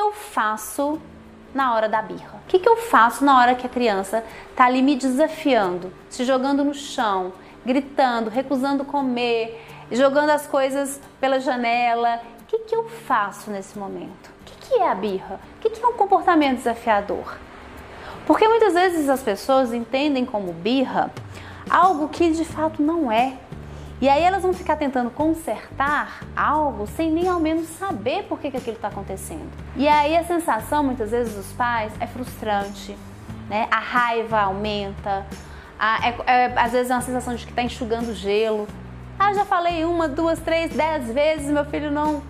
eu faço na hora da birra? O que, que eu faço na hora que a criança está ali me desafiando, se jogando no chão, gritando, recusando comer, jogando as coisas pela janela? O que, que eu faço nesse momento? O que, que é a birra? O que, que é um comportamento desafiador? Porque muitas vezes as pessoas entendem como birra algo que de fato não é. E aí elas vão ficar tentando consertar algo sem nem ao menos saber por que, que aquilo está acontecendo. E aí a sensação, muitas vezes, dos pais é frustrante, né? A raiva aumenta, a, é, é, às vezes é uma sensação de que está enxugando gelo. Ah, já falei uma, duas, três, dez vezes, meu filho não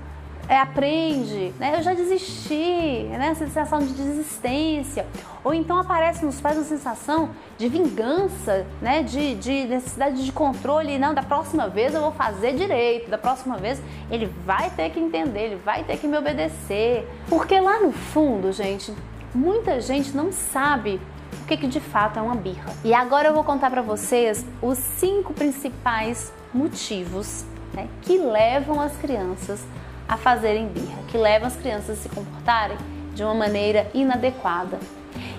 é, aprende, né? Eu já desisti, né? Sensação de desistência. Ou então aparece nos pais uma sensação de vingança, né? De, de necessidade de controle. Não, da próxima vez eu vou fazer direito, da próxima vez ele vai ter que entender, ele vai ter que me obedecer. Porque lá no fundo, gente, muita gente não sabe o que, que de fato é uma birra. E agora eu vou contar para vocês os cinco principais motivos né, que levam as crianças a fazerem birra, que levam as crianças a se comportarem de uma maneira inadequada.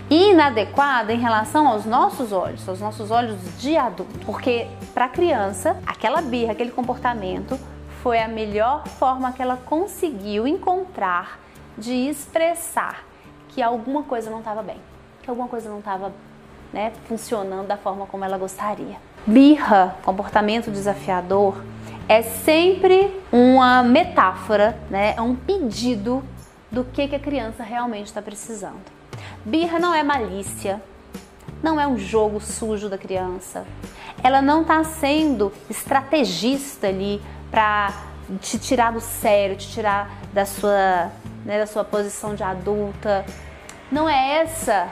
Inadequada em relação aos nossos olhos, aos nossos olhos de adulto. Porque para a criança, aquela birra, aquele comportamento foi a melhor forma que ela conseguiu encontrar de expressar que alguma coisa não estava bem, que alguma coisa não estava né, funcionando da forma como ela gostaria. Birra, comportamento desafiador, é sempre uma metáfora, né? é um pedido do que, que a criança realmente está precisando. Birra não é malícia, não é um jogo sujo da criança. Ela não está sendo estrategista ali para te tirar do sério, te tirar da sua, né, da sua posição de adulta. Não é essa,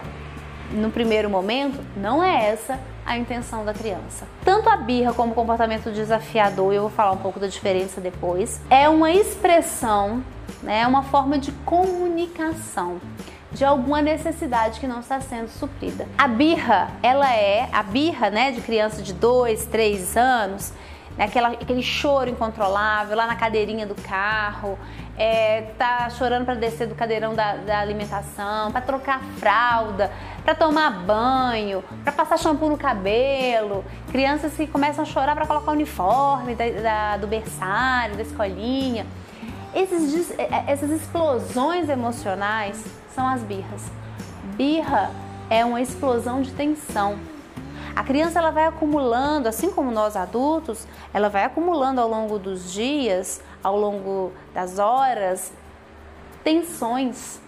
no primeiro momento, não é essa a intenção da criança. Tanto a birra como o comportamento desafiador, eu vou falar um pouco da diferença depois, é uma expressão, né, é uma forma de comunicação de alguma necessidade que não está sendo suprida. A birra, ela é a birra, né, de criança de 2, 3 anos, né, aquela, aquele choro incontrolável lá na cadeirinha do carro, é, tá chorando para descer do cadeirão da, da alimentação, para trocar fralda, para tomar banho, para passar shampoo no cabelo, crianças que começam a chorar para colocar o uniforme da, da, do berçário, da escolinha. Esses, é, é, essas explosões emocionais são as birras. Birra é uma explosão de tensão. A criança ela vai acumulando, assim como nós adultos, ela vai acumulando ao longo dos dias, ao longo das horas, tensões.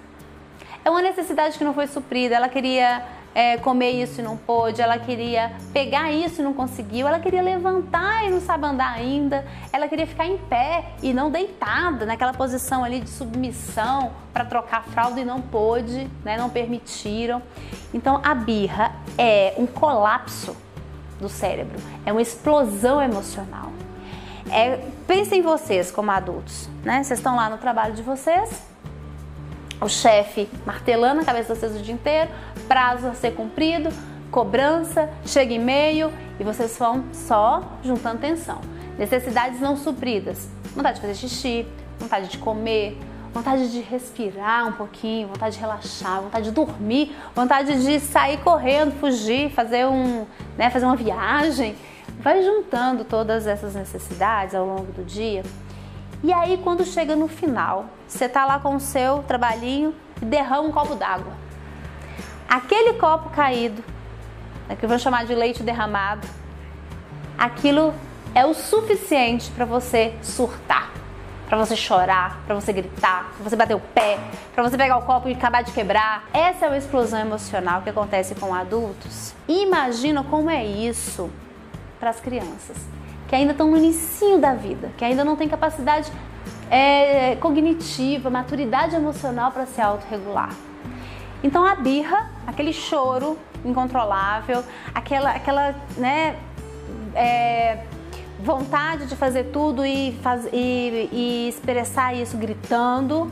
É uma necessidade que não foi suprida. Ela queria é, comer isso e não pôde, ela queria pegar isso e não conseguiu, ela queria levantar e não sabe andar ainda, ela queria ficar em pé e não deitada, naquela posição ali de submissão para trocar fralda e não pôde, né, não permitiram. Então a birra é um colapso do cérebro, é uma explosão emocional. É, pensem em vocês como adultos, né? Vocês estão lá no trabalho de vocês, o chefe martelando a cabeça de vocês o dia inteiro, prazo a ser cumprido, cobrança, chega e-mail e vocês vão só juntando tensão. Necessidades não supridas, vontade de fazer xixi, vontade de comer, vontade de respirar um pouquinho, vontade de relaxar, vontade de dormir, vontade de sair correndo, fugir, fazer um, né, fazer uma viagem. Vai juntando todas essas necessidades ao longo do dia e aí, quando chega no final, você tá lá com o seu trabalhinho e derrama um copo d'água. Aquele copo caído, né, que vamos chamar de leite derramado, aquilo é o suficiente para você surtar, para você chorar, para você gritar, para você bater o pé, para você pegar o copo e acabar de quebrar. Essa é uma explosão emocional que acontece com adultos. Imagina como é isso para as crianças que ainda estão no início da vida, que ainda não têm capacidade é, cognitiva, maturidade emocional para se autorregular. Então a birra, aquele choro incontrolável, aquela, aquela né, é, vontade de fazer tudo e, faz, e, e expressar isso gritando,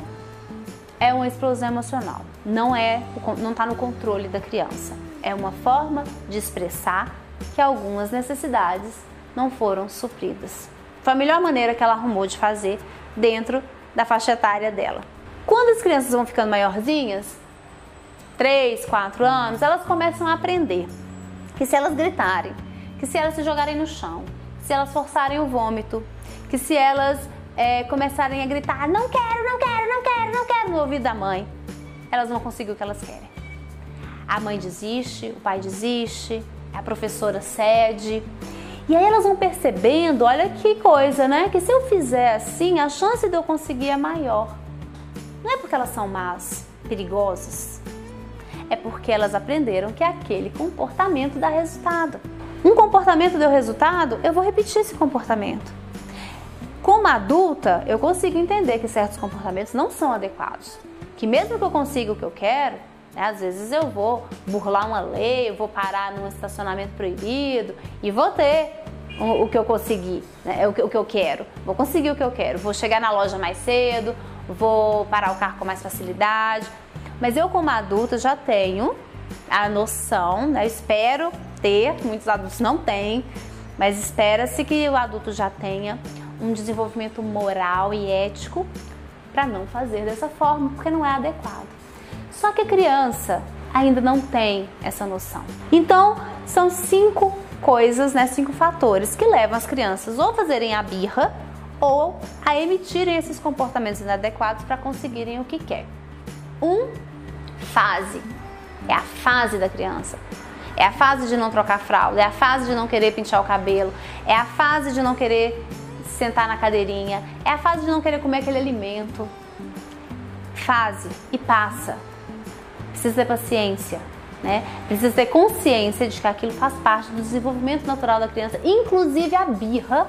é uma explosão emocional. Não é, não está no controle da criança. É uma forma de expressar que algumas necessidades não foram supridas. Foi a melhor maneira que ela arrumou de fazer dentro da faixa etária dela. Quando as crianças vão ficando maiorzinhas, 3, 4 anos, elas começam a aprender que se elas gritarem, que se elas se jogarem no chão, se elas forçarem o vômito, que se elas é, começarem a gritar não quero, não quero, não quero, não quero no ouvido da mãe, elas vão conseguir o que elas querem. A mãe desiste, o pai desiste, a professora cede. E aí elas vão percebendo, olha que coisa, né? Que se eu fizer assim, a chance de eu conseguir é maior. Não é porque elas são más, perigosas, é porque elas aprenderam que aquele comportamento dá resultado. Um comportamento deu resultado, eu vou repetir esse comportamento. Como adulta, eu consigo entender que certos comportamentos não são adequados. Que mesmo que eu consiga o que eu quero, né, às vezes eu vou burlar uma lei, eu vou parar num estacionamento proibido e vou ter o, que eu consegui, né, o, que, o que eu quero. Vou conseguir o que eu quero. Vou chegar na loja mais cedo, vou parar o carro com mais facilidade. Mas eu, como adulta, já tenho a noção, né? Espero ter, muitos adultos não têm, mas espera-se que o adulto já tenha um desenvolvimento moral e ético para não fazer dessa forma, porque não é adequado. Só que a criança ainda não tem essa noção. Então, são cinco coisas, né, cinco fatores que levam as crianças ou a fazerem a birra ou a emitirem esses comportamentos inadequados para conseguirem o que quer. Um, fase. É a fase da criança. É a fase de não trocar fralda, é a fase de não querer pintar o cabelo, é a fase de não querer sentar na cadeirinha, é a fase de não querer comer aquele alimento. Fase e passa. Precisa ter paciência, né? Precisa ter consciência de que aquilo faz parte do desenvolvimento natural da criança, inclusive a birra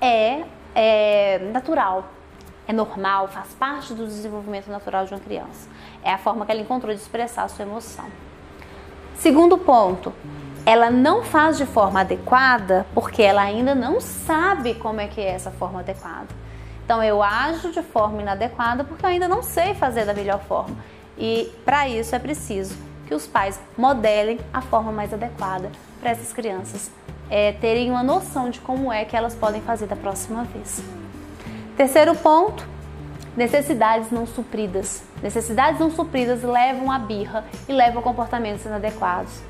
é, é natural é normal, faz parte do desenvolvimento natural de uma criança. É a forma que ela encontrou de expressar a sua emoção. Segundo ponto, ela não faz de forma adequada porque ela ainda não sabe como é que é essa forma adequada. Então eu ajo de forma inadequada porque eu ainda não sei fazer da melhor forma. E para isso é preciso que os pais modelem a forma mais adequada para essas crianças é, terem uma noção de como é que elas podem fazer da próxima vez. Terceiro ponto, necessidades não supridas. Necessidades não supridas levam à birra e levam a comportamentos inadequados.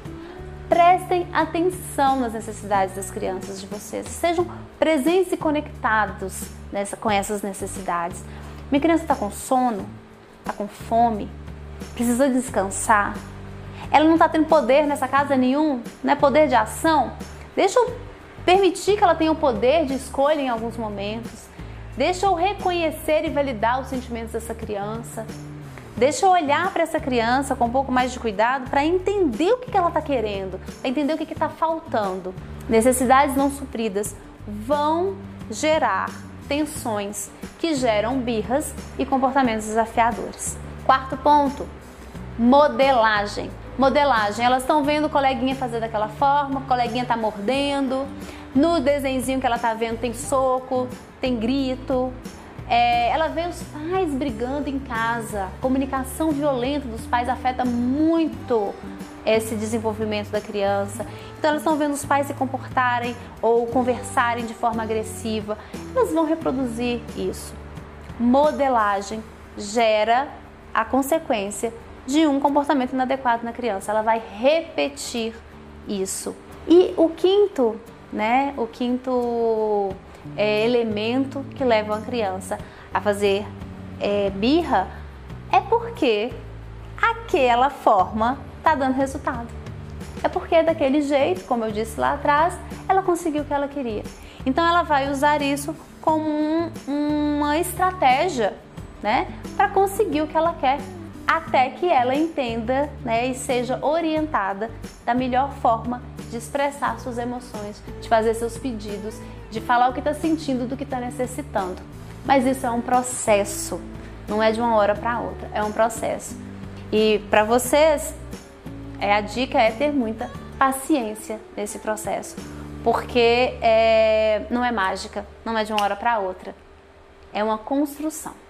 Prestem atenção nas necessidades das crianças de vocês. Sejam presentes e conectados nessa, com essas necessidades. Minha criança está com sono, está com fome, precisa descansar. Ela não está tendo poder nessa casa nenhum, não é poder de ação. Deixa eu permitir que ela tenha o poder de escolha em alguns momentos. Deixa eu reconhecer e validar os sentimentos dessa criança. Deixa eu olhar para essa criança com um pouco mais de cuidado para entender o que ela está querendo, para entender o que está faltando. Necessidades não supridas vão gerar tensões que geram birras e comportamentos desafiadores. Quarto ponto: modelagem. Modelagem, elas estão vendo o coleguinha fazer daquela forma, o coleguinha está mordendo, no desenho que ela está vendo tem soco, tem grito. É, ela vê os pais brigando em casa. Comunicação violenta dos pais afeta muito esse desenvolvimento da criança. Então elas estão vendo os pais se comportarem ou conversarem de forma agressiva. Elas vão reproduzir isso. Modelagem gera a consequência de um comportamento inadequado na criança. Ela vai repetir isso. E o quinto, né? O quinto é, elemento que leva uma criança a fazer é, birra é porque aquela forma está dando resultado. É porque daquele jeito, como eu disse lá atrás, ela conseguiu o que ela queria. Então ela vai usar isso como um, uma estratégia, né, para conseguir o que ela quer, até que ela entenda, né, e seja orientada da melhor forma de expressar suas emoções, de fazer seus pedidos, de falar o que está sentindo, do que está necessitando. Mas isso é um processo, não é de uma hora para outra, é um processo. E para vocês, é, a dica é ter muita paciência nesse processo, porque é, não é mágica, não é de uma hora para outra, é uma construção.